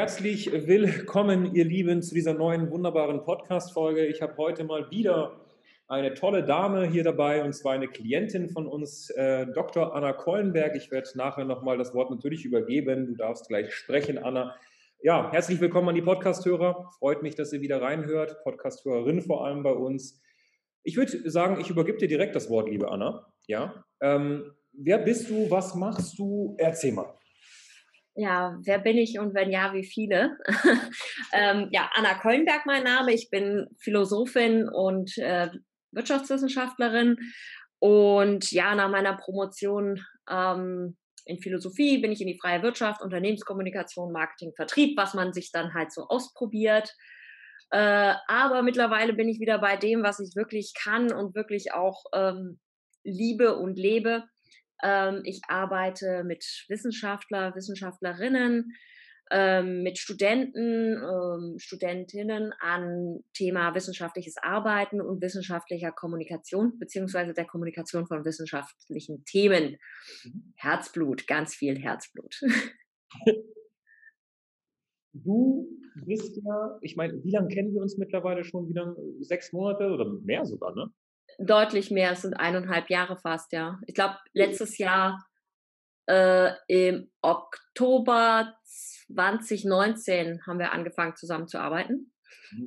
Herzlich willkommen, ihr Lieben, zu dieser neuen wunderbaren Podcast-Folge. Ich habe heute mal wieder eine tolle Dame hier dabei und zwar eine Klientin von uns, äh, Dr. Anna Kollenberg. Ich werde nachher nochmal das Wort natürlich übergeben. Du darfst gleich sprechen, Anna. Ja, herzlich willkommen an die Podcast-Hörer. Freut mich, dass ihr wieder reinhört. Podcast-Hörerin vor allem bei uns. Ich würde sagen, ich übergebe dir direkt das Wort, liebe Anna. Ja. Ähm, wer bist du? Was machst du? Erzähl mal. Ja, wer bin ich und wenn ja, wie viele? ähm, ja, Anna Kollenberg mein Name. Ich bin Philosophin und äh, Wirtschaftswissenschaftlerin. Und ja, nach meiner Promotion ähm, in Philosophie bin ich in die freie Wirtschaft, Unternehmenskommunikation, Marketing, Vertrieb, was man sich dann halt so ausprobiert. Äh, aber mittlerweile bin ich wieder bei dem, was ich wirklich kann und wirklich auch ähm, liebe und lebe. Ähm, ich arbeite mit Wissenschaftler, Wissenschaftlerinnen, ähm, mit Studenten, ähm, Studentinnen an Thema wissenschaftliches Arbeiten und wissenschaftlicher Kommunikation, beziehungsweise der Kommunikation von wissenschaftlichen Themen. Mhm. Herzblut, ganz viel Herzblut. Du bist ja, ich meine, wie lange kennen wir uns mittlerweile schon? Wieder sechs Monate oder mehr sogar, ne? Deutlich mehr, es sind eineinhalb Jahre fast, ja. Ich glaube, letztes Jahr äh, im Oktober 2019 haben wir angefangen zusammenzuarbeiten.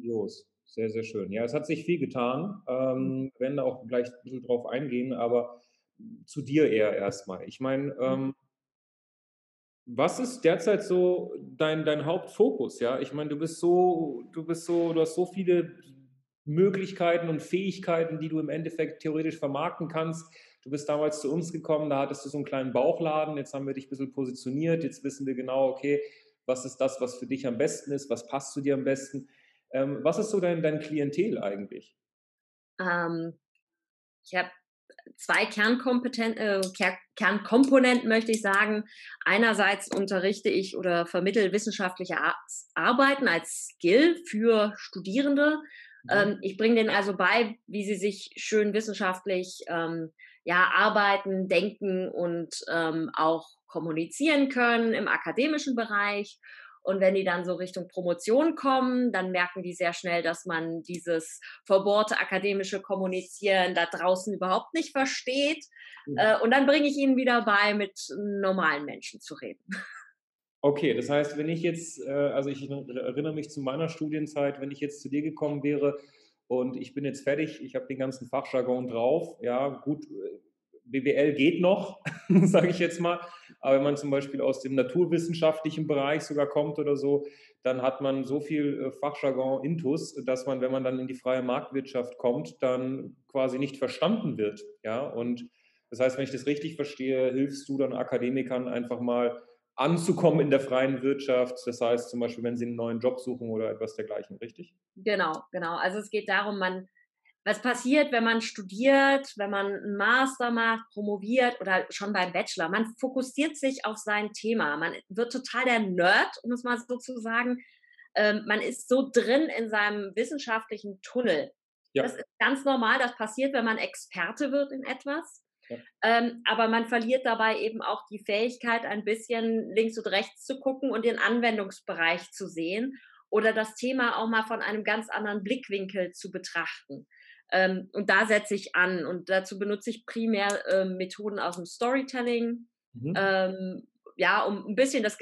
Los, sehr, sehr schön. Ja, es hat sich viel getan. Ähm, wir werden da auch gleich ein bisschen drauf eingehen, aber zu dir eher erstmal. Ich meine, ähm, was ist derzeit so dein, dein Hauptfokus? Ja, ich meine, du bist so, du bist so, du hast so viele Möglichkeiten und Fähigkeiten, die du im Endeffekt theoretisch vermarkten kannst. Du bist damals zu uns gekommen, da hattest du so einen kleinen Bauchladen, jetzt haben wir dich ein bisschen positioniert, jetzt wissen wir genau, okay, was ist das, was für dich am besten ist, was passt zu dir am besten. Ähm, was ist so dein, dein Klientel eigentlich? Ähm, ich habe zwei Kernkompeten äh, Kernkomponenten, möchte ich sagen. Einerseits unterrichte ich oder vermittle wissenschaftliche Ar Arbeiten als Skill für Studierende. Mhm. Ähm, ich bringe denen also bei, wie sie sich schön wissenschaftlich ähm, ja, arbeiten, denken und ähm, auch kommunizieren können im akademischen Bereich. Und wenn die dann so Richtung Promotion kommen, dann merken die sehr schnell, dass man dieses verbohrte akademische Kommunizieren da draußen überhaupt nicht versteht. Mhm. Äh, und dann bringe ich ihnen wieder bei, mit normalen Menschen zu reden. Okay, das heißt, wenn ich jetzt, äh, also ich erinnere mich zu meiner Studienzeit, wenn ich jetzt zu dir gekommen wäre und ich bin jetzt fertig, ich habe den ganzen Fachjargon drauf, ja, gut, äh, BWL geht noch, sage ich jetzt mal, aber wenn man zum Beispiel aus dem naturwissenschaftlichen Bereich sogar kommt oder so, dann hat man so viel äh, Fachjargon intus, dass man, wenn man dann in die freie Marktwirtschaft kommt, dann quasi nicht verstanden wird, ja, und das heißt, wenn ich das richtig verstehe, hilfst du dann Akademikern einfach mal anzukommen in der freien Wirtschaft. Das heißt zum Beispiel, wenn sie einen neuen Job suchen oder etwas dergleichen, richtig? Genau, genau. Also es geht darum, man, was passiert, wenn man studiert, wenn man einen Master macht, promoviert oder schon beim Bachelor. Man fokussiert sich auf sein Thema. Man wird total der Nerd, um es mal so zu sagen. Ähm, man ist so drin in seinem wissenschaftlichen Tunnel. Ja. Das ist ganz normal. Das passiert, wenn man Experte wird in etwas. Ähm, aber man verliert dabei eben auch die Fähigkeit, ein bisschen links und rechts zu gucken und den Anwendungsbereich zu sehen oder das Thema auch mal von einem ganz anderen Blickwinkel zu betrachten. Ähm, und da setze ich an und dazu benutze ich primär ähm, Methoden aus dem Storytelling, mhm. ähm, ja, um ein bisschen das,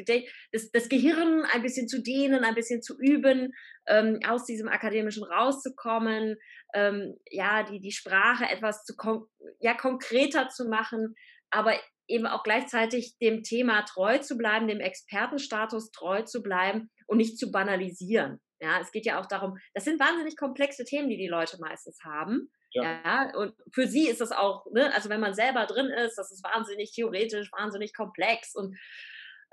das, das, Gehirn ein bisschen zu dehnen, ein bisschen zu üben, ähm, aus diesem Akademischen rauszukommen, ähm, ja, die, die Sprache etwas zu kon ja, konkreter zu machen, aber eben auch gleichzeitig dem Thema treu zu bleiben, dem Expertenstatus treu zu bleiben und nicht zu banalisieren. Ja, es geht ja auch darum, das sind wahnsinnig komplexe Themen, die die Leute meistens haben. Ja. ja. und für sie ist das auch, ne, also wenn man selber drin ist, das ist wahnsinnig theoretisch, wahnsinnig komplex und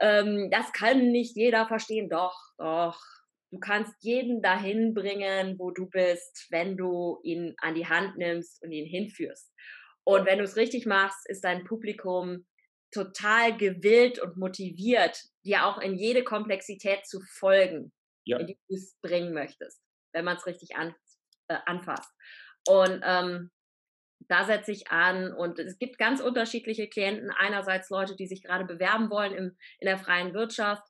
ähm, das kann nicht jeder verstehen. Doch, doch, du kannst jeden dahin bringen, wo du bist, wenn du ihn an die Hand nimmst und ihn hinführst. Und wenn du es richtig machst, ist dein Publikum total gewillt und motiviert, dir auch in jede Komplexität zu folgen, ja. in die du es bringen möchtest, wenn man es richtig an, äh, anfasst. Und ähm, da setze ich an und es gibt ganz unterschiedliche Klienten. Einerseits Leute, die sich gerade bewerben wollen im, in der freien Wirtschaft.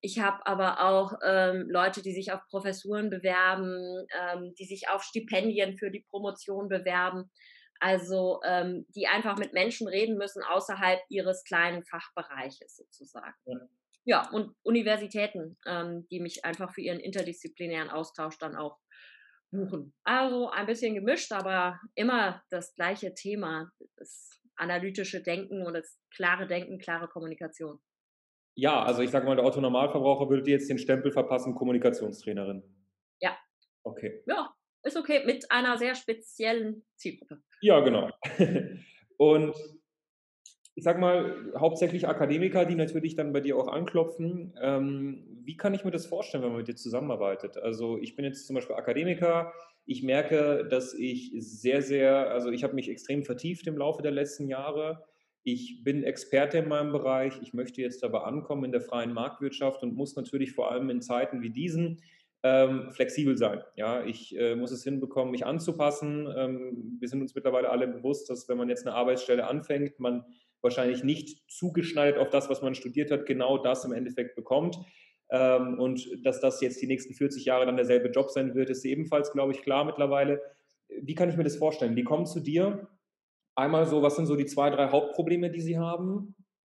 Ich habe aber auch ähm, Leute, die sich auf Professuren bewerben, ähm, die sich auf Stipendien für die Promotion bewerben. Also ähm, die einfach mit Menschen reden müssen außerhalb ihres kleinen Fachbereiches sozusagen. Ja, ja und Universitäten, ähm, die mich einfach für ihren interdisziplinären Austausch dann auch buchen. Also ein bisschen gemischt, aber immer das gleiche Thema, das analytische Denken und das klare Denken, klare Kommunikation. Ja, also ich sage mal, der Otto Normalverbraucher würde dir jetzt den Stempel verpassen, Kommunikationstrainerin. Ja. Okay. Ja, ist okay, mit einer sehr speziellen Zielgruppe. Ja, genau. Und ich sag mal, hauptsächlich Akademiker, die natürlich dann bei dir auch anklopfen. Ähm, wie kann ich mir das vorstellen, wenn man mit dir zusammenarbeitet? Also ich bin jetzt zum Beispiel Akademiker. Ich merke, dass ich sehr, sehr, also ich habe mich extrem vertieft im Laufe der letzten Jahre. Ich bin Experte in meinem Bereich. Ich möchte jetzt aber ankommen in der freien Marktwirtschaft und muss natürlich vor allem in Zeiten wie diesen ähm, flexibel sein. Ja, ich äh, muss es hinbekommen, mich anzupassen. Ähm, wir sind uns mittlerweile alle bewusst, dass wenn man jetzt eine Arbeitsstelle anfängt, man wahrscheinlich nicht zugeschneidert auf das, was man studiert hat, genau das im Endeffekt bekommt. Ähm, und dass das jetzt die nächsten 40 Jahre dann derselbe Job sein wird, ist ebenfalls, glaube ich, klar mittlerweile. Wie kann ich mir das vorstellen? Die kommen zu dir. Einmal so, was sind so die zwei, drei Hauptprobleme, die sie haben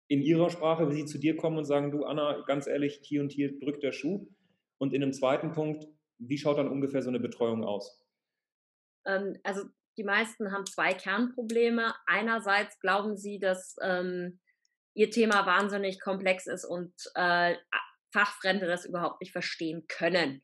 in ihrer Sprache, wie sie zu dir kommen und sagen, du Anna, ganz ehrlich, hier und hier drückt der Schuh. Und in einem zweiten Punkt, wie schaut dann ungefähr so eine Betreuung aus? Ähm, also die meisten haben zwei Kernprobleme. Einerseits glauben sie, dass ähm, ihr Thema wahnsinnig komplex ist und äh, Fachfremde das überhaupt nicht verstehen können.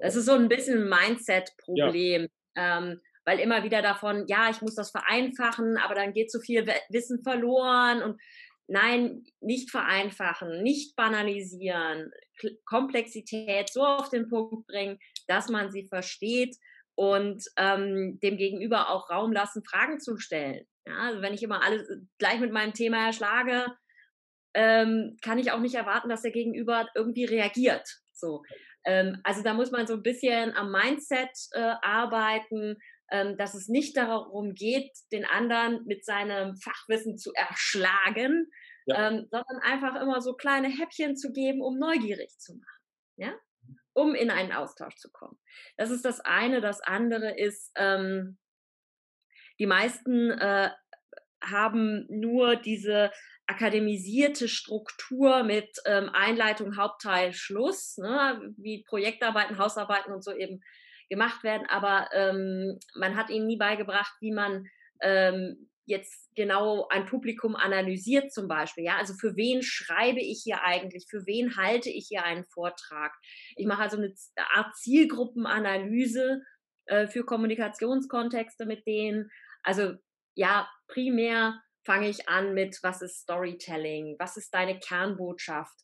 Das ist so ein bisschen ein Mindset-Problem, ja. ähm, weil immer wieder davon, ja, ich muss das vereinfachen, aber dann geht so viel Wissen verloren und nein, nicht vereinfachen, nicht banalisieren, Komplexität so auf den Punkt bringen, dass man sie versteht und ähm, dem Gegenüber auch Raum lassen, Fragen zu stellen. Ja, also wenn ich immer alles äh, gleich mit meinem Thema erschlage, ähm, kann ich auch nicht erwarten, dass der Gegenüber irgendwie reagiert. So. Ähm, also da muss man so ein bisschen am Mindset äh, arbeiten, ähm, dass es nicht darum geht, den anderen mit seinem Fachwissen zu erschlagen, ja. ähm, sondern einfach immer so kleine Häppchen zu geben, um neugierig zu machen. Ja? Um in einen Austausch zu kommen. Das ist das eine. Das andere ist, ähm, die meisten äh, haben nur diese akademisierte Struktur mit ähm, Einleitung, Hauptteil, Schluss, ne, wie Projektarbeiten, Hausarbeiten und so eben gemacht werden, aber ähm, man hat ihnen nie beigebracht, wie man ähm, jetzt genau ein Publikum analysiert zum Beispiel. Ja, also für wen schreibe ich hier eigentlich? Für wen halte ich hier einen Vortrag? Ich mache also eine Art Zielgruppenanalyse äh, für Kommunikationskontexte mit denen. Also ja, primär fange ich an mit, was ist Storytelling? Was ist deine Kernbotschaft?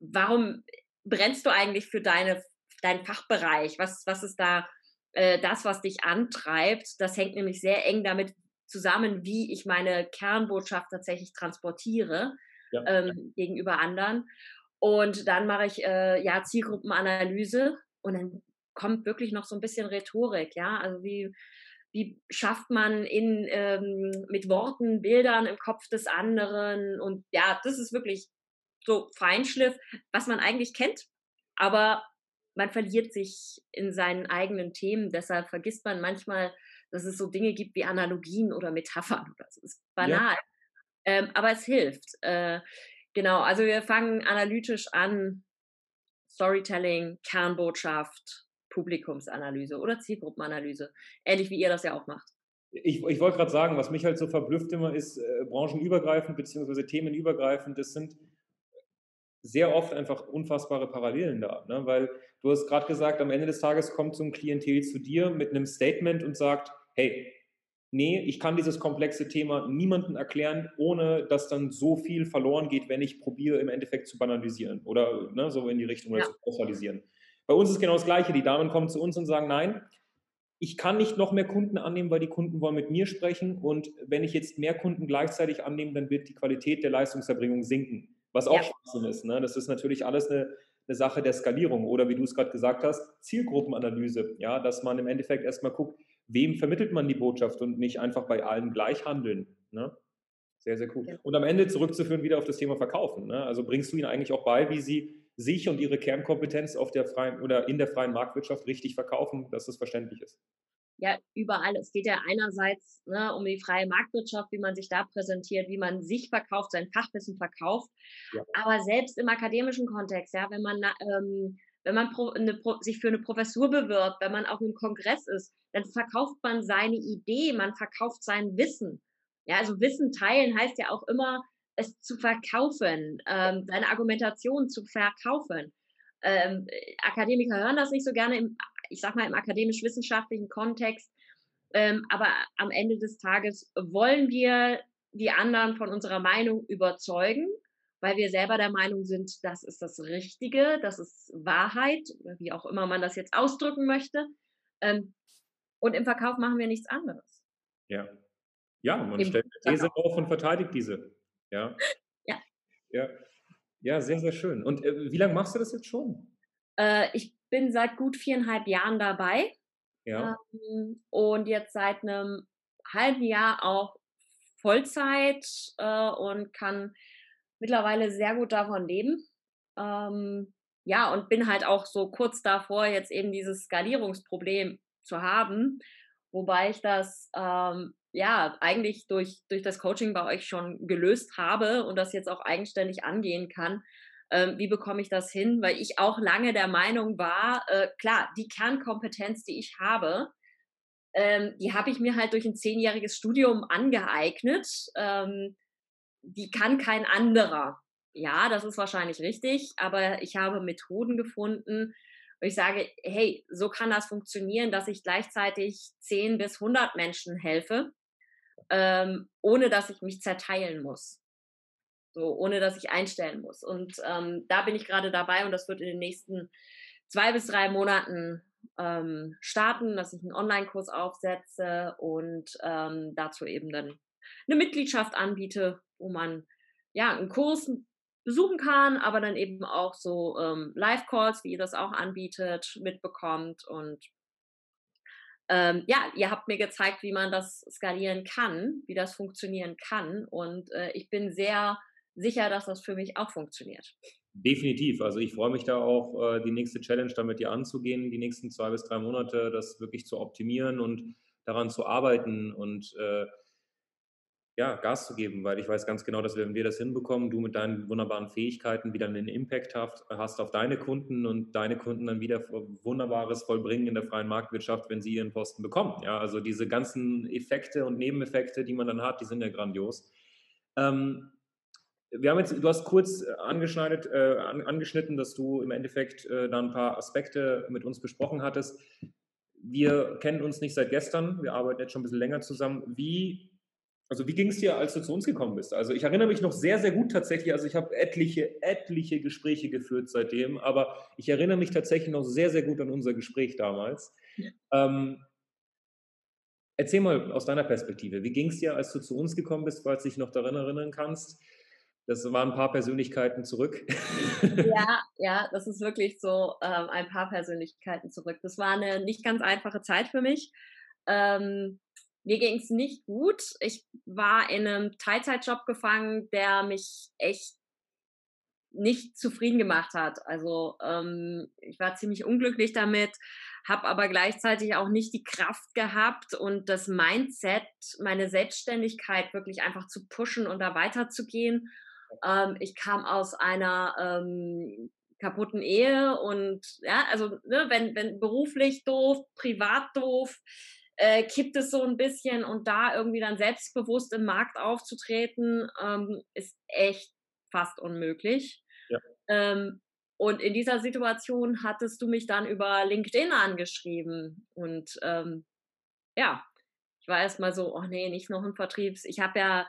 Warum brennst du eigentlich für deine dein Fachbereich? Was, was ist da äh, das, was dich antreibt? Das hängt nämlich sehr eng damit zusammen, wie ich meine Kernbotschaft tatsächlich transportiere ja. ähm, gegenüber anderen. Und dann mache ich äh, ja Zielgruppenanalyse und dann kommt wirklich noch so ein bisschen Rhetorik, ja, also wie wie schafft man in ähm, mit Worten, Bildern im Kopf des anderen und ja, das ist wirklich so Feinschliff, was man eigentlich kennt, aber man verliert sich in seinen eigenen Themen. Deshalb vergisst man manchmal, dass es so Dinge gibt wie Analogien oder Metaphern. Das ist banal. Ja. Ähm, aber es hilft. Äh, genau, also wir fangen analytisch an. Storytelling, Kernbotschaft, Publikumsanalyse oder Zielgruppenanalyse. Ähnlich wie ihr das ja auch macht. Ich, ich wollte gerade sagen, was mich halt so verblüfft immer ist, äh, branchenübergreifend bzw. themenübergreifend, das sind sehr oft einfach unfassbare Parallelen da. Ne? Weil du hast gerade gesagt, am Ende des Tages kommt so ein Klientel zu dir mit einem Statement und sagt, hey, nee, ich kann dieses komplexe Thema niemandem erklären, ohne dass dann so viel verloren geht, wenn ich probiere, im Endeffekt zu banalisieren oder ne, so in die Richtung ja. zu pauschalisieren. Bei uns ist genau das Gleiche. Die Damen kommen zu uns und sagen, nein, ich kann nicht noch mehr Kunden annehmen, weil die Kunden wollen mit mir sprechen. Und wenn ich jetzt mehr Kunden gleichzeitig annehme, dann wird die Qualität der Leistungserbringung sinken. Was auch ja. Schwachsinn ist. Ne? Das ist natürlich alles eine, eine Sache der Skalierung. Oder wie du es gerade gesagt hast, Zielgruppenanalyse. Ja, dass man im Endeffekt erstmal guckt, wem vermittelt man die Botschaft und nicht einfach bei allen gleich handeln. Ne? Sehr, sehr cool. Ja. Und am Ende zurückzuführen wieder auf das Thema Verkaufen. Ne? Also bringst du ihnen eigentlich auch bei, wie sie sich und ihre Kernkompetenz auf der freien oder in der freien Marktwirtschaft richtig verkaufen, dass das verständlich ist. Ja, überall. Es geht ja einerseits ne, um die freie Marktwirtschaft, wie man sich da präsentiert, wie man sich verkauft, sein Fachwissen verkauft. Ja. Aber selbst im akademischen Kontext, ja, wenn man ähm, wenn man pro, eine, sich für eine Professur bewirbt, wenn man auf einem Kongress ist, dann verkauft man seine Idee, man verkauft sein Wissen. Ja, also Wissen teilen heißt ja auch immer, es zu verkaufen, ähm, seine Argumentation zu verkaufen. Ähm, Akademiker hören das nicht so gerne im, ich sag mal, im akademisch-wissenschaftlichen Kontext. Ähm, aber am Ende des Tages wollen wir die anderen von unserer Meinung überzeugen, weil wir selber der Meinung sind, das ist das Richtige, das ist Wahrheit, wie auch immer man das jetzt ausdrücken möchte. Ähm, und im Verkauf machen wir nichts anderes. Ja. Ja, man Im stellt eine These auf und verteidigt diese. Ja. Ja. Ja, ja sehr, sehr schön. Und äh, wie lange machst du das jetzt schon? Äh, ich bin seit gut viereinhalb Jahren dabei. Ja. Ähm, und jetzt seit einem halben Jahr auch Vollzeit äh, und kann mittlerweile sehr gut davon leben. Ähm, ja, und bin halt auch so kurz davor, jetzt eben dieses Skalierungsproblem zu haben, wobei ich das ähm, ja, eigentlich durch, durch das Coaching bei euch schon gelöst habe und das jetzt auch eigenständig angehen kann. Ähm, wie bekomme ich das hin? Weil ich auch lange der Meinung war, äh, klar, die Kernkompetenz, die ich habe, ähm, die habe ich mir halt durch ein zehnjähriges Studium angeeignet. Ähm, die kann kein anderer. Ja, das ist wahrscheinlich richtig, aber ich habe Methoden gefunden, wo ich sage, hey, so kann das funktionieren, dass ich gleichzeitig 10 bis 100 Menschen helfe ähm, ohne dass ich mich zerteilen muss. So, ohne dass ich einstellen muss. Und ähm, da bin ich gerade dabei und das wird in den nächsten zwei bis drei Monaten ähm, starten, dass ich einen Online-Kurs aufsetze und ähm, dazu eben dann eine Mitgliedschaft anbiete, wo man ja einen Kurs besuchen kann, aber dann eben auch so ähm, Live-Calls, wie ihr das auch anbietet, mitbekommt und ähm, ja, ihr habt mir gezeigt, wie man das skalieren kann, wie das funktionieren kann. Und äh, ich bin sehr sicher, dass das für mich auch funktioniert. Definitiv. Also ich freue mich da auch, äh, die nächste Challenge damit dir anzugehen, die nächsten zwei bis drei Monate, das wirklich zu optimieren und daran zu arbeiten und äh, ja, Gas zu geben, weil ich weiß ganz genau, dass wenn wir das hinbekommen, du mit deinen wunderbaren Fähigkeiten wieder einen Impact hast, hast auf deine Kunden und deine Kunden dann wieder Wunderbares vollbringen in der freien Marktwirtschaft, wenn sie ihren Posten bekommen. Ja, also diese ganzen Effekte und Nebeneffekte, die man dann hat, die sind ja grandios. Ähm, wir haben jetzt, du hast kurz angeschnitten, äh, angeschnitten, dass du im Endeffekt äh, da ein paar Aspekte mit uns besprochen hattest. Wir kennen uns nicht seit gestern, wir arbeiten jetzt schon ein bisschen länger zusammen. Wie also wie ging es dir, als du zu uns gekommen bist? Also ich erinnere mich noch sehr, sehr gut tatsächlich. Also ich habe etliche, etliche Gespräche geführt seitdem, aber ich erinnere mich tatsächlich noch sehr, sehr gut an unser Gespräch damals. Ja. Ähm, erzähl mal aus deiner Perspektive, wie ging es dir, als du zu uns gekommen bist, falls du dich noch daran erinnern kannst? Das waren ein paar Persönlichkeiten zurück. Ja, ja, das ist wirklich so ähm, ein paar Persönlichkeiten zurück. Das war eine nicht ganz einfache Zeit für mich. Ähm, mir ging es nicht gut. Ich war in einem Teilzeitjob gefangen, der mich echt nicht zufrieden gemacht hat. Also ähm, ich war ziemlich unglücklich damit, habe aber gleichzeitig auch nicht die Kraft gehabt und das Mindset, meine Selbstständigkeit wirklich einfach zu pushen und da weiterzugehen. Ähm, ich kam aus einer ähm, kaputten Ehe und ja, also ne, wenn, wenn beruflich doof, privat doof, äh, kippt es so ein bisschen und da irgendwie dann selbstbewusst im Markt aufzutreten, ähm, ist echt fast unmöglich. Ja. Ähm, und in dieser Situation hattest du mich dann über LinkedIn angeschrieben und ähm, ja, ich war erst mal so, oh nee, nicht noch ein Vertriebs. Ich habe ja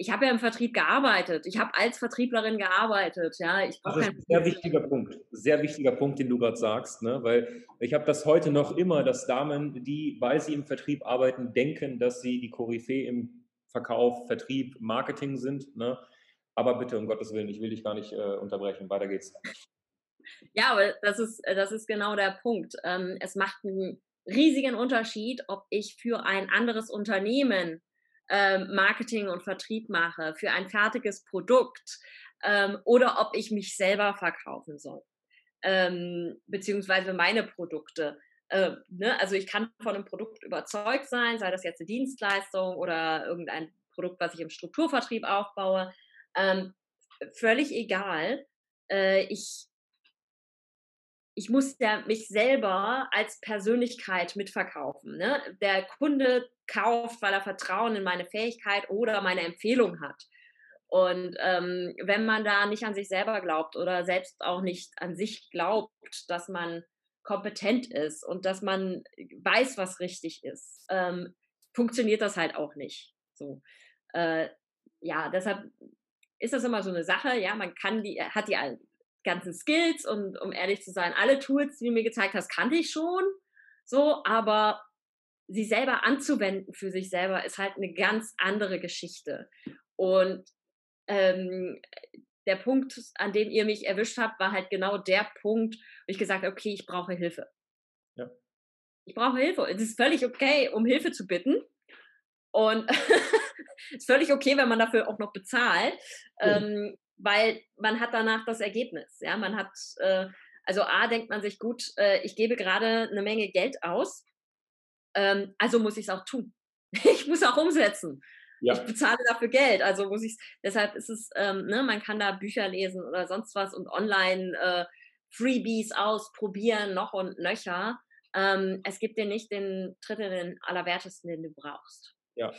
ich habe ja im Vertrieb gearbeitet. Ich habe als Vertrieblerin gearbeitet. Ja, ich das ist ein sehr wichtiger Punkt. Sehr wichtiger Punkt, den du gerade sagst. Ne? Weil ich habe das heute noch immer, dass Damen, die, weil sie im Vertrieb arbeiten, denken, dass sie die Koryphäe im Verkauf, Vertrieb, Marketing sind. Ne? Aber bitte, um Gottes Willen, ich will dich gar nicht äh, unterbrechen. Weiter geht's. Ja, aber das ist, äh, das ist genau der Punkt. Ähm, es macht einen riesigen Unterschied, ob ich für ein anderes Unternehmen Marketing und Vertrieb mache, für ein fertiges Produkt ähm, oder ob ich mich selber verkaufen soll, ähm, beziehungsweise meine Produkte. Ne? Also ich kann von einem Produkt überzeugt sein, sei das jetzt eine Dienstleistung oder irgendein Produkt, was ich im Strukturvertrieb aufbaue. Ähm, völlig egal. Äh, ich ich muss ja mich selber als Persönlichkeit mitverkaufen. Ne? Der Kunde kauft, weil er Vertrauen in meine Fähigkeit oder meine Empfehlung hat. Und ähm, wenn man da nicht an sich selber glaubt oder selbst auch nicht an sich glaubt, dass man kompetent ist und dass man weiß, was richtig ist, ähm, funktioniert das halt auch nicht. So, äh, ja, deshalb ist das immer so eine Sache. Ja, man kann die, hat die ganzen Skills und um ehrlich zu sein, alle Tools, die du mir gezeigt hast, kannte ich schon. So, aber sie selber anzuwenden für sich selber ist halt eine ganz andere Geschichte. Und ähm, der Punkt, an dem ihr mich erwischt habt, war halt genau der Punkt, wo ich gesagt habe, okay, ich brauche Hilfe. Ja. Ich brauche Hilfe. Es ist völlig okay, um Hilfe zu bitten. Und es ist völlig okay, wenn man dafür auch noch bezahlt. Ja. Ähm, weil man hat danach das Ergebnis. Ja, man hat, äh, also A, denkt man sich, gut, äh, ich gebe gerade eine Menge Geld aus, ähm, also muss ich es auch tun. ich muss auch umsetzen. Ja. Ich bezahle dafür Geld, also muss ich Deshalb ist es, ähm, ne, man kann da Bücher lesen oder sonst was und online äh, Freebies ausprobieren, noch und nöcher. Ähm, es gibt dir nicht den Tritt in den Allerwertesten, den du brauchst. Ja.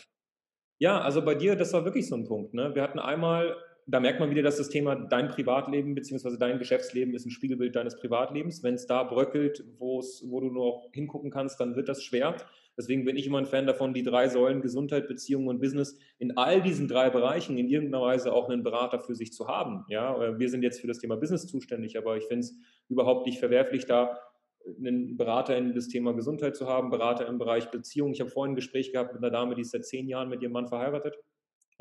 Ja, also bei dir, das war wirklich so ein Punkt. Ne? Wir hatten einmal da merkt man wieder, dass das Thema dein Privatleben bzw. dein Geschäftsleben ist ein Spiegelbild deines Privatlebens. Wenn es da bröckelt, wo du nur hingucken kannst, dann wird das schwer. Deswegen bin ich immer ein Fan davon, die drei Säulen Gesundheit, Beziehungen und Business in all diesen drei Bereichen in irgendeiner Weise auch einen Berater für sich zu haben. Ja, wir sind jetzt für das Thema Business zuständig, aber ich finde es überhaupt nicht verwerflich, da einen Berater in das Thema Gesundheit zu haben, Berater im Bereich Beziehung. Ich habe vorhin ein Gespräch gehabt mit einer Dame, die ist seit zehn Jahren mit ihrem Mann verheiratet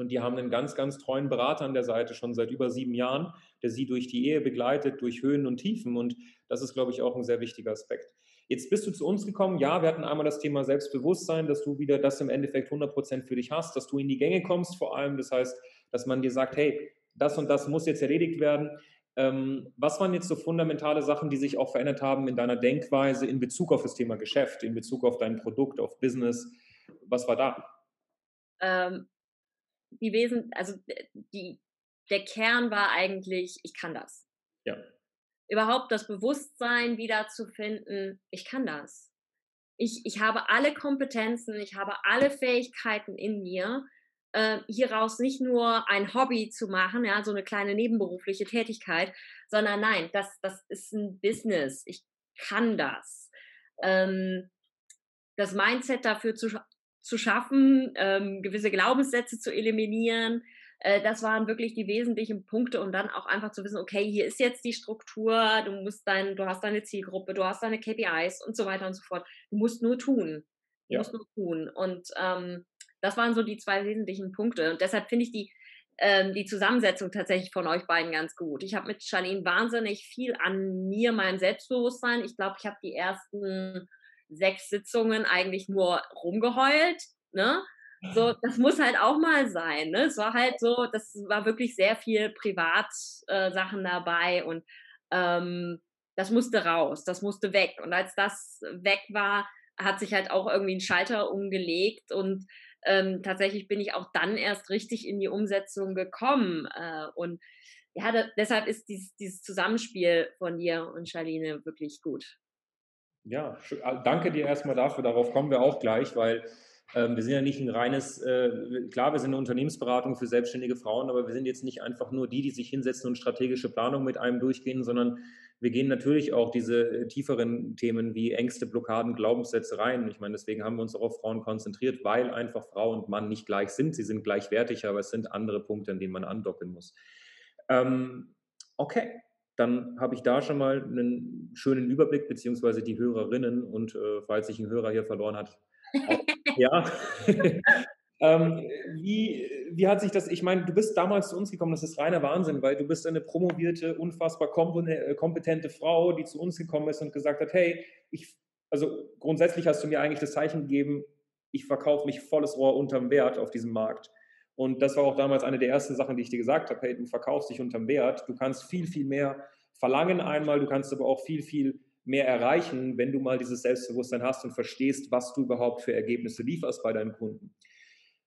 und die haben einen ganz, ganz treuen Berater an der Seite schon seit über sieben Jahren, der sie durch die Ehe begleitet, durch Höhen und Tiefen. Und das ist, glaube ich, auch ein sehr wichtiger Aspekt. Jetzt bist du zu uns gekommen. Ja, wir hatten einmal das Thema Selbstbewusstsein, dass du wieder das im Endeffekt 100 Prozent für dich hast, dass du in die Gänge kommst vor allem. Das heißt, dass man dir sagt, hey, das und das muss jetzt erledigt werden. Ähm, was waren jetzt so fundamentale Sachen, die sich auch verändert haben in deiner Denkweise in Bezug auf das Thema Geschäft, in Bezug auf dein Produkt, auf Business? Was war da? Ähm, die Wesen, also die, der Kern war eigentlich, ich kann das. Ja. Überhaupt das Bewusstsein wiederzufinden, ich kann das. Ich, ich habe alle Kompetenzen, ich habe alle Fähigkeiten in mir, äh, hieraus nicht nur ein Hobby zu machen, ja, so eine kleine nebenberufliche Tätigkeit, sondern nein, das, das ist ein Business. Ich kann das. Ähm, das Mindset dafür zu, zu schaffen, ähm, gewisse Glaubenssätze zu eliminieren. Äh, das waren wirklich die wesentlichen Punkte und dann auch einfach zu wissen, okay, hier ist jetzt die Struktur, du musst dein, du hast deine Zielgruppe, du hast deine KPIs und so weiter und so fort. Du musst nur tun. Du ja. musst nur tun. Und ähm, das waren so die zwei wesentlichen Punkte. Und deshalb finde ich die, ähm, die Zusammensetzung tatsächlich von euch beiden ganz gut. Ich habe mit Charlene wahnsinnig viel an mir, meinem Selbstbewusstsein. Ich glaube, ich habe die ersten sechs Sitzungen eigentlich nur rumgeheult, ne? So, das muss halt auch mal sein, ne? Es war halt so, das war wirklich sehr viel Privatsachen äh, dabei und ähm, das musste raus, das musste weg. Und als das weg war, hat sich halt auch irgendwie ein Schalter umgelegt und ähm, tatsächlich bin ich auch dann erst richtig in die Umsetzung gekommen. Äh, und ja, da, deshalb ist dieses, dieses Zusammenspiel von dir und Charlene wirklich gut. Ja, ah, danke dir erstmal dafür. Darauf kommen wir auch gleich, weil ähm, wir sind ja nicht ein reines, äh, klar, wir sind eine Unternehmensberatung für selbstständige Frauen, aber wir sind jetzt nicht einfach nur die, die sich hinsetzen und strategische Planung mit einem durchgehen, sondern wir gehen natürlich auch diese äh, tieferen Themen wie Ängste, Blockaden, Glaubenssätze rein. Ich meine, deswegen haben wir uns auch auf Frauen konzentriert, weil einfach Frau und Mann nicht gleich sind. Sie sind gleichwertig, aber es sind andere Punkte, an denen man andocken muss. Ähm, okay, dann habe ich da schon mal einen schönen Überblick, beziehungsweise die Hörerinnen und äh, falls sich ein Hörer hier verloren hat, auch, ja. ähm, wie, wie hat sich das, ich meine, du bist damals zu uns gekommen, das ist reiner Wahnsinn, weil du bist eine promovierte, unfassbar äh, kompetente Frau, die zu uns gekommen ist und gesagt hat, hey, ich, also grundsätzlich hast du mir eigentlich das Zeichen gegeben, ich verkaufe mich volles Rohr unterm Wert auf diesem Markt. Und das war auch damals eine der ersten Sachen, die ich dir gesagt habe. Hey, du verkaufst dich unterm Wert. Du kannst viel, viel mehr verlangen einmal. Du kannst aber auch viel, viel mehr erreichen, wenn du mal dieses Selbstbewusstsein hast und verstehst, was du überhaupt für Ergebnisse lieferst bei deinen Kunden.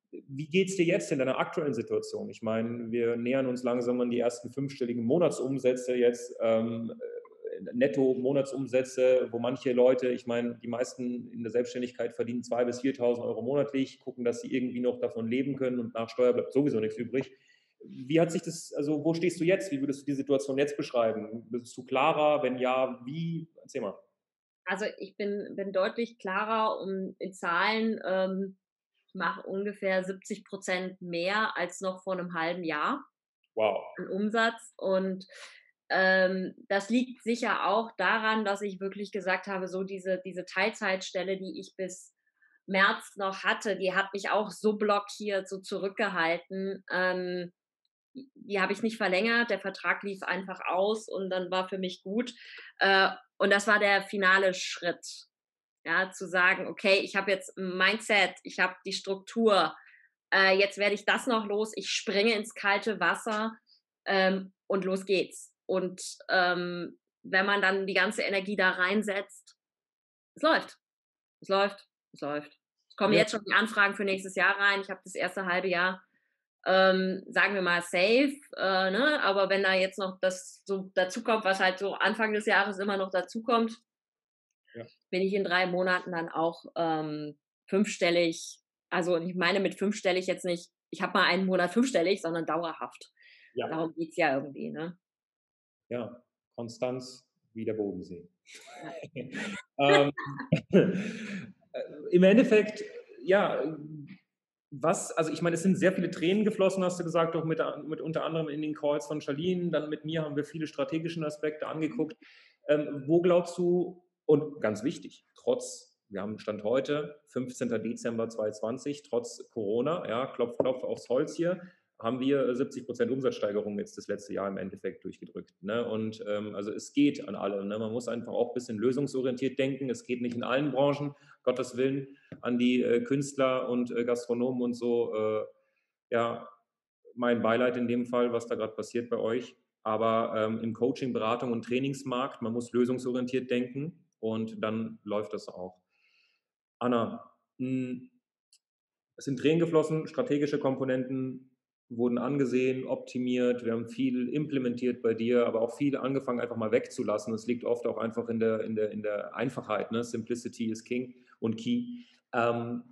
Wie geht es dir jetzt in deiner aktuellen Situation? Ich meine, wir nähern uns langsam an die ersten fünfstelligen Monatsumsätze jetzt. Ähm, Netto-Monatsumsätze, wo manche Leute, ich meine, die meisten in der Selbstständigkeit verdienen 2.000 bis 4.000 Euro monatlich, gucken, dass sie irgendwie noch davon leben können und nach Steuer bleibt sowieso nichts übrig. Wie hat sich das, also wo stehst du jetzt? Wie würdest du die Situation jetzt beschreiben? Bist du klarer? Wenn ja, wie? Erzähl mal. Also ich bin, bin deutlich klarer um in Zahlen. Ähm, ich mache ungefähr 70 Prozent mehr als noch vor einem halben Jahr. Wow. An Umsatz. Und ähm, das liegt sicher auch daran, dass ich wirklich gesagt habe, so diese, diese Teilzeitstelle, die ich bis März noch hatte, die hat mich auch so blockiert, so zurückgehalten. Ähm, die habe ich nicht verlängert, der Vertrag lief einfach aus und dann war für mich gut. Äh, und das war der finale Schritt. Ja, zu sagen, okay, ich habe jetzt ein Mindset, ich habe die Struktur, äh, jetzt werde ich das noch los, ich springe ins kalte Wasser ähm, und los geht's. Und ähm, wenn man dann die ganze Energie da reinsetzt, es läuft. Es läuft, es läuft. Es kommen ja. jetzt schon die Anfragen für nächstes Jahr rein. Ich habe das erste halbe Jahr, ähm, sagen wir mal, safe. Äh, ne? Aber wenn da jetzt noch das so dazukommt, was halt so Anfang des Jahres immer noch dazukommt, ja. bin ich in drei Monaten dann auch ähm, fünfstellig. Also ich meine mit fünfstellig jetzt nicht, ich habe mal einen Monat fünfstellig, sondern dauerhaft. Ja. Darum geht es ja irgendwie. Ne? Ja, Konstanz wie der Bodensee. ähm, Im Endeffekt, ja, was, also ich meine, es sind sehr viele Tränen geflossen, hast du gesagt, auch mit, mit unter anderem in den Calls von Charlene, dann mit mir haben wir viele strategische Aspekte angeguckt. Ähm, wo glaubst du, und ganz wichtig, trotz, wir haben Stand heute, 15. Dezember 2020, trotz Corona, ja, klopf, klopf aufs Holz hier, haben wir 70 Prozent Umsatzsteigerung jetzt das letzte Jahr im Endeffekt durchgedrückt. Ne? Und ähm, also es geht an alle. Ne? Man muss einfach auch ein bisschen lösungsorientiert denken. Es geht nicht in allen Branchen, Gottes Willen, an die äh, Künstler und äh, Gastronomen und so. Äh, ja, mein Beileid in dem Fall, was da gerade passiert bei euch. Aber ähm, im Coaching, Beratung und Trainingsmarkt, man muss lösungsorientiert denken und dann läuft das auch. Anna, mh, hm, es sind Tränen geflossen, strategische Komponenten, wurden angesehen, optimiert, wir haben viel implementiert bei dir, aber auch viel angefangen einfach mal wegzulassen. Es liegt oft auch einfach in der, in der, in der Einfachheit. Ne? Simplicity is King und Key. Ähm,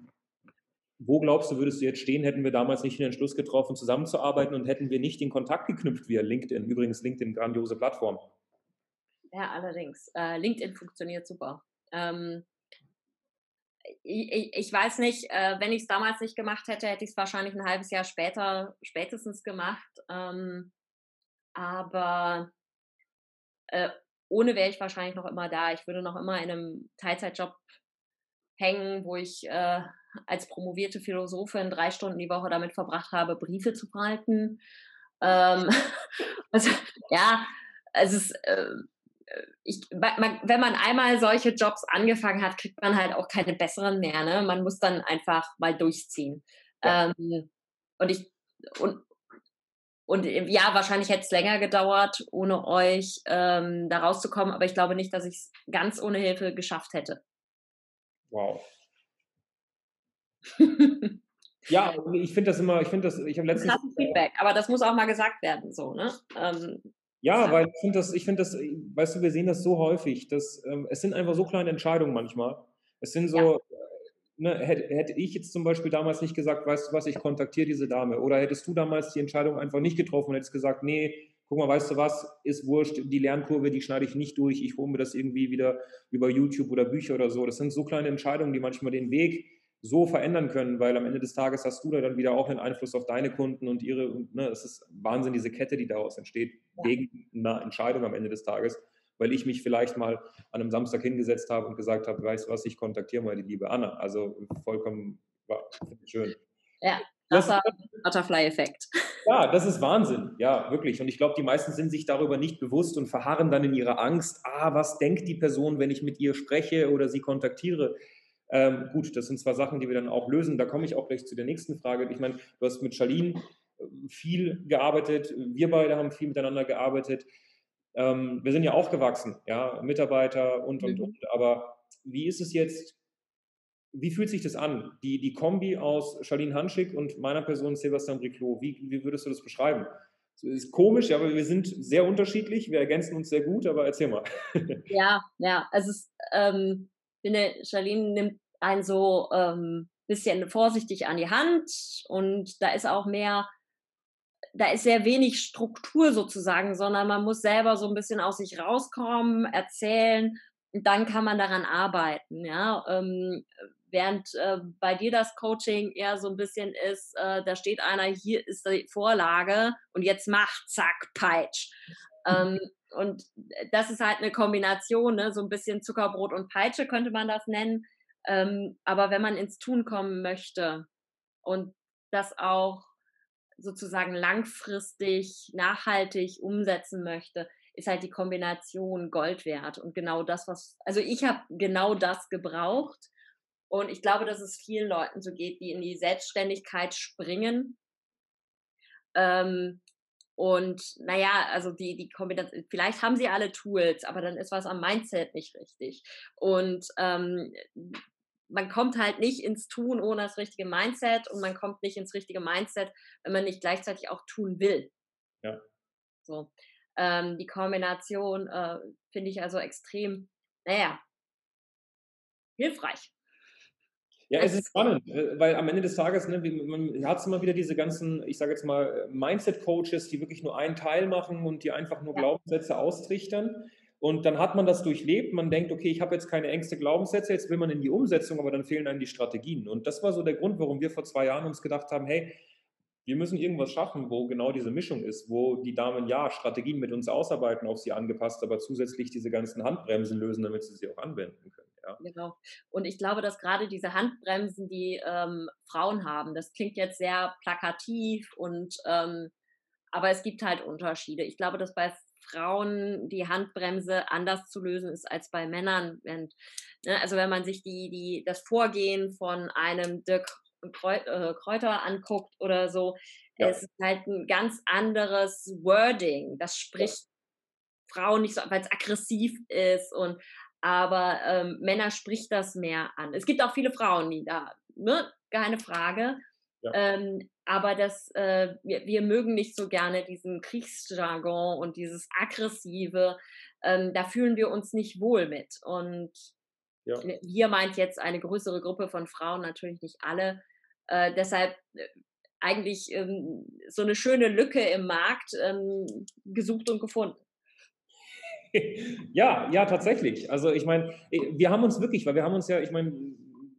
wo glaubst du, würdest du jetzt stehen, hätten wir damals nicht den Entschluss getroffen, zusammenzuarbeiten und hätten wir nicht den Kontakt geknüpft via LinkedIn? Übrigens, LinkedIn, grandiose Plattform. Ja, allerdings. Äh, LinkedIn funktioniert super. Ähm, ich, ich, weiß nicht, äh, wenn ich es damals nicht gemacht hätte, hätte ich es wahrscheinlich ein halbes Jahr später spätestens gemacht. Ähm, aber äh, ohne wäre ich wahrscheinlich noch immer da. Ich würde noch immer in einem Teilzeitjob hängen, wo ich äh, als promovierte Philosophin drei Stunden die Woche damit verbracht habe, Briefe zu halten. Ähm, also, ja, es ist, äh, ich, wenn man einmal solche Jobs angefangen hat, kriegt man halt auch keine besseren mehr. Ne? Man muss dann einfach mal durchziehen. Ja. Ähm, und ich und und ja, wahrscheinlich hätte es länger gedauert, ohne euch ähm, da rauszukommen, aber ich glaube nicht, dass ich es ganz ohne Hilfe geschafft hätte. Wow. ja, ich finde das immer, ich finde das, ich habe letztens. Das Feedback, aber das muss auch mal gesagt werden, so, ne? Ähm, ja, weil ich finde das, ich finde das, weißt du, wir sehen das so häufig, dass ähm, es sind einfach so kleine Entscheidungen manchmal. Es sind so, ja. ne, hätte, hätte ich jetzt zum Beispiel damals nicht gesagt, weißt du was, ich kontaktiere diese Dame, oder hättest du damals die Entscheidung einfach nicht getroffen und hättest gesagt, nee, guck mal, weißt du was, ist wurscht, die Lernkurve, die schneide ich nicht durch, ich hole mir das irgendwie wieder über YouTube oder Bücher oder so. Das sind so kleine Entscheidungen, die manchmal den Weg so verändern können, weil am Ende des Tages hast du da dann wieder auch einen Einfluss auf deine Kunden und ihre, und, ne, es ist Wahnsinn, diese Kette, die daraus entsteht, ja. wegen einer Entscheidung am Ende des Tages, weil ich mich vielleicht mal an einem Samstag hingesetzt habe und gesagt habe, weißt du was, ich kontaktiere mal die liebe Anna. Also vollkommen war, schön. Ja, das war Butterfly-Effekt. Ja, das ist Wahnsinn. Ja, wirklich. Und ich glaube, die meisten sind sich darüber nicht bewusst und verharren dann in ihrer Angst. Ah, was denkt die Person, wenn ich mit ihr spreche oder sie kontaktiere? Ähm, gut, das sind zwar Sachen, die wir dann auch lösen. Da komme ich auch gleich zu der nächsten Frage. Ich meine, du hast mit Charlene äh, viel gearbeitet. Wir beide haben viel miteinander gearbeitet. Ähm, wir sind ja auch gewachsen, ja, Mitarbeiter und, und, mhm. und. Aber wie ist es jetzt wie fühlt sich das an? Die, die Kombi aus Charlene Hanschig und meiner Person Sebastian Briclot, wie, wie würdest du das beschreiben? Das ist komisch, aber wir sind sehr unterschiedlich, wir ergänzen uns sehr gut, aber erzähl mal. Ja, ja, es, ähm, finde, Charlene nimmt einen so ähm, bisschen vorsichtig an die Hand und da ist auch mehr, da ist sehr wenig Struktur sozusagen, sondern man muss selber so ein bisschen aus sich rauskommen, erzählen und dann kann man daran arbeiten. Ja, ähm, während äh, bei dir das Coaching eher so ein bisschen ist, äh, da steht einer, hier ist die Vorlage und jetzt macht, zack, peitsch. Ähm, und das ist halt eine Kombination, ne? so ein bisschen Zuckerbrot und Peitsche könnte man das nennen. Ähm, aber wenn man ins Tun kommen möchte und das auch sozusagen langfristig, nachhaltig umsetzen möchte, ist halt die Kombination Gold wert. Und genau das, was, also ich habe genau das gebraucht und ich glaube, dass es vielen Leuten so geht, die in die Selbstständigkeit springen. Ähm, und naja, also die, die Kombination, vielleicht haben sie alle Tools, aber dann ist was am Mindset nicht richtig. Und ähm, man kommt halt nicht ins Tun ohne das richtige Mindset und man kommt nicht ins richtige Mindset, wenn man nicht gleichzeitig auch tun will. Ja. So. Ähm, die Kombination äh, finde ich also extrem, naja, hilfreich. Ja, es ist spannend, äh, weil am Ende des Tages, ne, man hat immer wieder diese ganzen, ich sage jetzt mal, Mindset-Coaches, die wirklich nur einen Teil machen und die einfach nur ja. Glaubenssätze austrichtern. Und dann hat man das durchlebt, man denkt, okay, ich habe jetzt keine Ängste, Glaubenssätze, jetzt will man in die Umsetzung, aber dann fehlen einem die Strategien. Und das war so der Grund, warum wir vor zwei Jahren uns gedacht haben, hey, wir müssen irgendwas schaffen, wo genau diese Mischung ist, wo die Damen ja Strategien mit uns ausarbeiten, auf sie angepasst, aber zusätzlich diese ganzen Handbremsen lösen, damit sie sie auch anwenden können. Ja. Genau. Und ich glaube, dass gerade diese Handbremsen, die ähm, Frauen haben, das klingt jetzt sehr plakativ und ähm, aber es gibt halt Unterschiede. Ich glaube, dass bei Frauen die Handbremse anders zu lösen ist als bei Männern. Und, ne, also wenn man sich die, die, das Vorgehen von einem Dirk äh, Kräuter anguckt oder so, ja. es ist halt ein ganz anderes Wording. Das spricht ja. Frauen nicht so, weil es aggressiv ist und aber ähm, Männer spricht das mehr an. Es gibt auch viele Frauen, die da, ne, keine Frage. Ja. Ähm, aber das, äh, wir, wir, mögen nicht so gerne diesen Kriegsjargon und dieses Aggressive. Ähm, da fühlen wir uns nicht wohl mit. Und ja. wir meint jetzt eine größere Gruppe von Frauen, natürlich nicht alle. Äh, deshalb äh, eigentlich ähm, so eine schöne Lücke im Markt ähm, gesucht und gefunden. ja, ja, tatsächlich. Also ich meine, wir haben uns wirklich, weil wir haben uns ja, ich meine,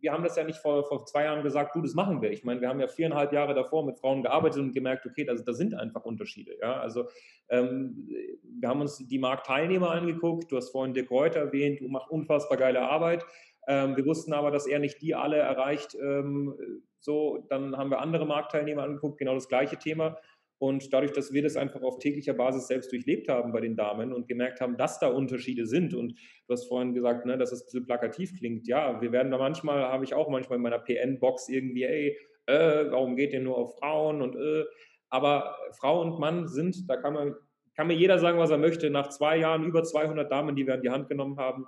wir haben das ja nicht vor, vor zwei Jahren gesagt, du, das machen wir. Ich meine, wir haben ja viereinhalb Jahre davor mit Frauen gearbeitet und gemerkt, okay, da, da sind einfach Unterschiede. Ja? Also ähm, wir haben uns die Marktteilnehmer angeguckt, du hast vorhin Dirk Reuter erwähnt, du machst unfassbar geile Arbeit. Ähm, wir wussten aber, dass er nicht die alle erreicht. Ähm, so, dann haben wir andere Marktteilnehmer angeguckt, genau das gleiche Thema. Und dadurch, dass wir das einfach auf täglicher Basis selbst durchlebt haben bei den Damen und gemerkt haben, dass da Unterschiede sind und du hast vorhin gesagt, ne, dass es ein bisschen plakativ klingt. Ja, wir werden da manchmal, habe ich auch manchmal in meiner PN-Box irgendwie, ey, äh, warum geht ihr nur auf Frauen und äh, aber Frau und Mann sind, da kann man, kann mir jeder sagen, was er möchte, nach zwei Jahren über 200 Damen, die wir an die Hand genommen haben,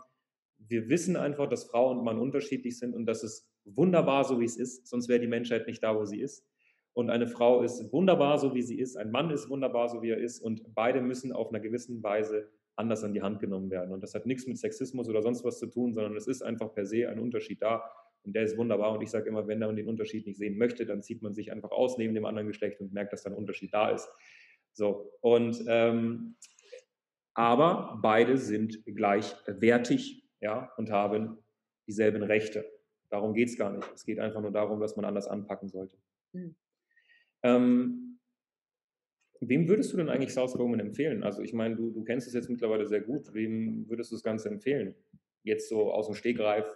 wir wissen einfach, dass Frau und Mann unterschiedlich sind und das ist wunderbar, so wie es ist, sonst wäre die Menschheit nicht da, wo sie ist. Und eine Frau ist wunderbar, so wie sie ist. Ein Mann ist wunderbar, so wie er ist. Und beide müssen auf einer gewissen Weise anders an die Hand genommen werden. Und das hat nichts mit Sexismus oder sonst was zu tun, sondern es ist einfach per se ein Unterschied da. Und der ist wunderbar. Und ich sage immer, wenn man den Unterschied nicht sehen möchte, dann zieht man sich einfach aus neben dem anderen Geschlecht und merkt, dass da ein Unterschied da ist. So, und ähm, aber beide sind gleichwertig ja, und haben dieselben Rechte. Darum geht es gar nicht. Es geht einfach nur darum, dass man anders anpacken sollte. Mhm. Ähm, wem würdest du denn eigentlich South Roman empfehlen? Also ich meine, du, du kennst es jetzt mittlerweile sehr gut. Wem würdest du das Ganze empfehlen? Jetzt so aus dem Stegreif.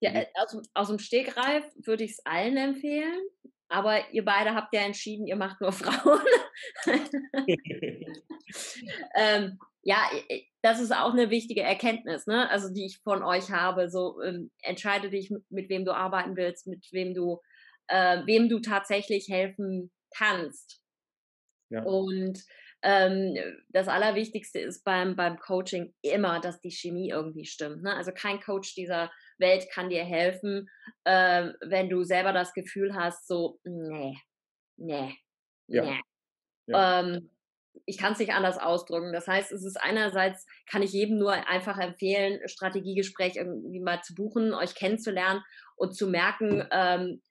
Ja, äh, aus, aus dem Stegreif würde ich es allen empfehlen. Aber ihr beide habt ja entschieden, ihr macht nur Frauen. ähm, ja, das ist auch eine wichtige Erkenntnis, ne? Also die ich von euch habe. So ähm, entscheide dich, mit, mit, wem du arbeiten willst, mit wem du, äh, wem du tatsächlich helfen kannst. Ja. Und ähm, das Allerwichtigste ist beim, beim Coaching immer, dass die Chemie irgendwie stimmt. Ne? Also kein Coach dieser Welt kann dir helfen, äh, wenn du selber das Gefühl hast, so, nee, nee, ja. nee. Ja. Ähm, ich kann es nicht anders ausdrücken. Das heißt, es ist einerseits, kann ich jedem nur einfach empfehlen, Strategiegespräch irgendwie mal zu buchen, euch kennenzulernen und zu merken, ähm,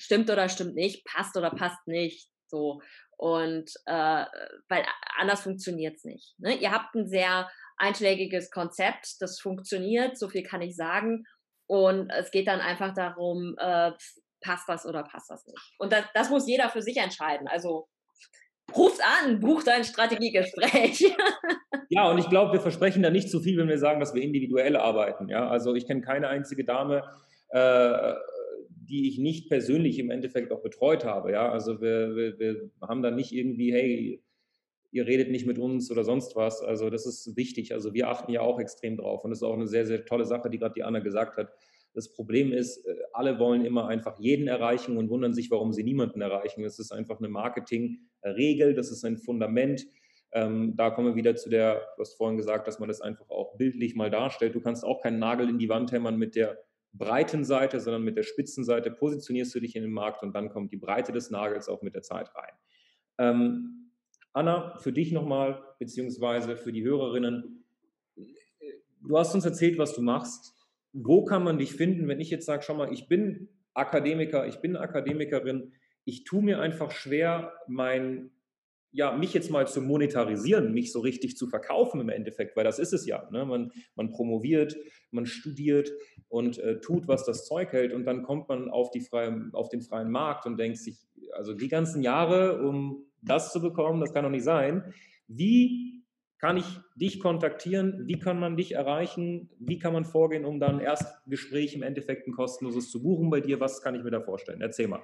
stimmt oder stimmt nicht, passt oder passt nicht. So. Und äh, weil anders funktioniert es nicht. Ne? Ihr habt ein sehr einschlägiges Konzept, das funktioniert, so viel kann ich sagen. Und es geht dann einfach darum, äh, passt das oder passt das nicht. Und das, das muss jeder für sich entscheiden. Also ruft an, bucht ein Strategiegespräch. ja, und ich glaube, wir versprechen da nicht zu viel, wenn wir sagen, dass wir individuell arbeiten. Ja, also ich kenne keine einzige Dame, äh, die ich nicht persönlich im Endeffekt auch betreut habe. Ja, also wir, wir, wir haben da nicht irgendwie, hey, ihr redet nicht mit uns oder sonst was. Also das ist wichtig. Also wir achten ja auch extrem drauf. Und das ist auch eine sehr, sehr tolle Sache, die gerade die Anna gesagt hat. Das Problem ist, äh, alle wollen immer einfach jeden erreichen und wundern sich, warum sie niemanden erreichen. Das ist einfach eine Marketingregel, das ist ein Fundament. Ähm, da kommen wir wieder zu der, du hast vorhin gesagt, dass man das einfach auch bildlich mal darstellt. Du kannst auch keinen Nagel in die Wand hämmern mit der breiten Seite, sondern mit der spitzen Seite positionierst du dich in den Markt und dann kommt die Breite des Nagels auch mit der Zeit rein. Ähm, Anna, für dich nochmal, beziehungsweise für die Hörerinnen, du hast uns erzählt, was du machst. Wo kann man dich finden, wenn ich jetzt sage, schau mal, ich bin Akademiker, ich bin Akademikerin, ich tue mir einfach schwer, mein, ja, mich jetzt mal zu monetarisieren, mich so richtig zu verkaufen im Endeffekt, weil das ist es ja. Ne? Man, man promoviert, man studiert und äh, tut, was das Zeug hält und dann kommt man auf, die freie, auf den freien Markt und denkt sich, also die ganzen Jahre, um das zu bekommen, das kann doch nicht sein. Wie kann ich dich kontaktieren? Wie kann man dich erreichen? Wie kann man vorgehen, um dann erst Gespräch im Endeffekt ein kostenloses zu buchen bei dir? Was kann ich mir da vorstellen? Erzähl mal.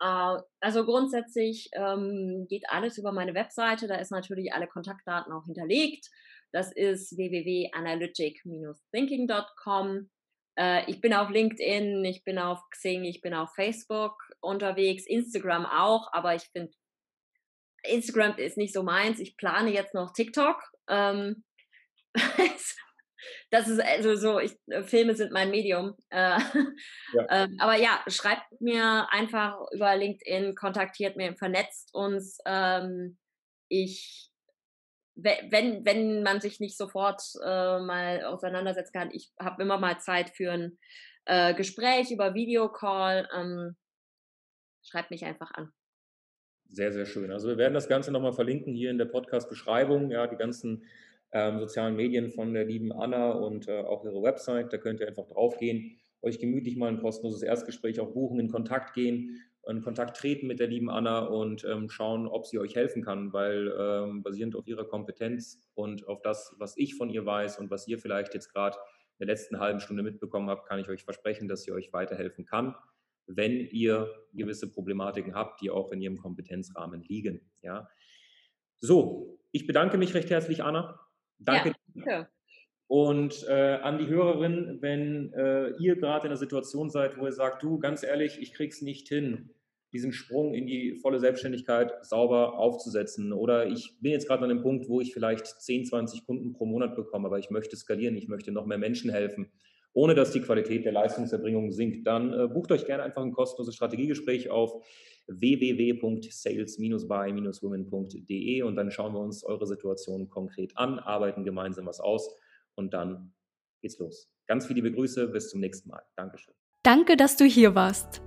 Äh, also grundsätzlich ähm, geht alles über meine Webseite. Da ist natürlich alle Kontaktdaten auch hinterlegt. Das ist www.analytic-thinking.com. Äh, ich bin auf LinkedIn, ich bin auf Xing, ich bin auf Facebook unterwegs, Instagram auch, aber ich finde Instagram ist nicht so meins. Ich plane jetzt noch TikTok. Ähm, das ist also so, ich, äh, Filme sind mein Medium. Äh, ja. Ähm, aber ja, schreibt mir einfach über LinkedIn, kontaktiert mir, vernetzt uns. Ähm, ich, wenn, wenn man sich nicht sofort äh, mal auseinandersetzen kann, ich habe immer mal Zeit für ein äh, Gespräch über Videocall. Ähm, schreibt mich einfach an. Sehr, sehr schön. Also wir werden das Ganze nochmal verlinken hier in der Podcast-Beschreibung, ja, die ganzen ähm, sozialen Medien von der lieben Anna und äh, auch ihre Website. Da könnt ihr einfach draufgehen, euch gemütlich mal ein kostenloses Erstgespräch auch buchen, in Kontakt gehen, in Kontakt treten mit der lieben Anna und ähm, schauen, ob sie euch helfen kann, weil ähm, basierend auf ihrer Kompetenz und auf das, was ich von ihr weiß und was ihr vielleicht jetzt gerade in der letzten halben Stunde mitbekommen habt, kann ich euch versprechen, dass sie euch weiterhelfen kann wenn ihr gewisse Problematiken habt, die auch in ihrem Kompetenzrahmen liegen. Ja. So, ich bedanke mich recht herzlich, Anna. Danke. Ja, Und äh, an die Hörerin, wenn äh, ihr gerade in einer Situation seid, wo ihr sagt, du, ganz ehrlich, ich krieg's nicht hin, diesen Sprung in die volle Selbstständigkeit sauber aufzusetzen. Oder ich bin jetzt gerade an dem Punkt, wo ich vielleicht 10, 20 Kunden pro Monat bekomme, aber ich möchte skalieren, ich möchte noch mehr Menschen helfen ohne dass die Qualität der Leistungserbringung sinkt, dann äh, bucht euch gerne einfach ein kostenloses Strategiegespräch auf www.sales-by-women.de und dann schauen wir uns eure Situation konkret an, arbeiten gemeinsam was aus und dann geht's los. Ganz viele liebe Grüße, bis zum nächsten Mal. Dankeschön. Danke, dass du hier warst.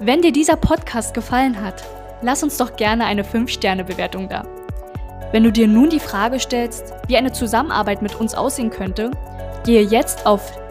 Wenn dir dieser Podcast gefallen hat, lass uns doch gerne eine 5-Sterne-Bewertung da. Wenn du dir nun die Frage stellst, wie eine Zusammenarbeit mit uns aussehen könnte, gehe jetzt auf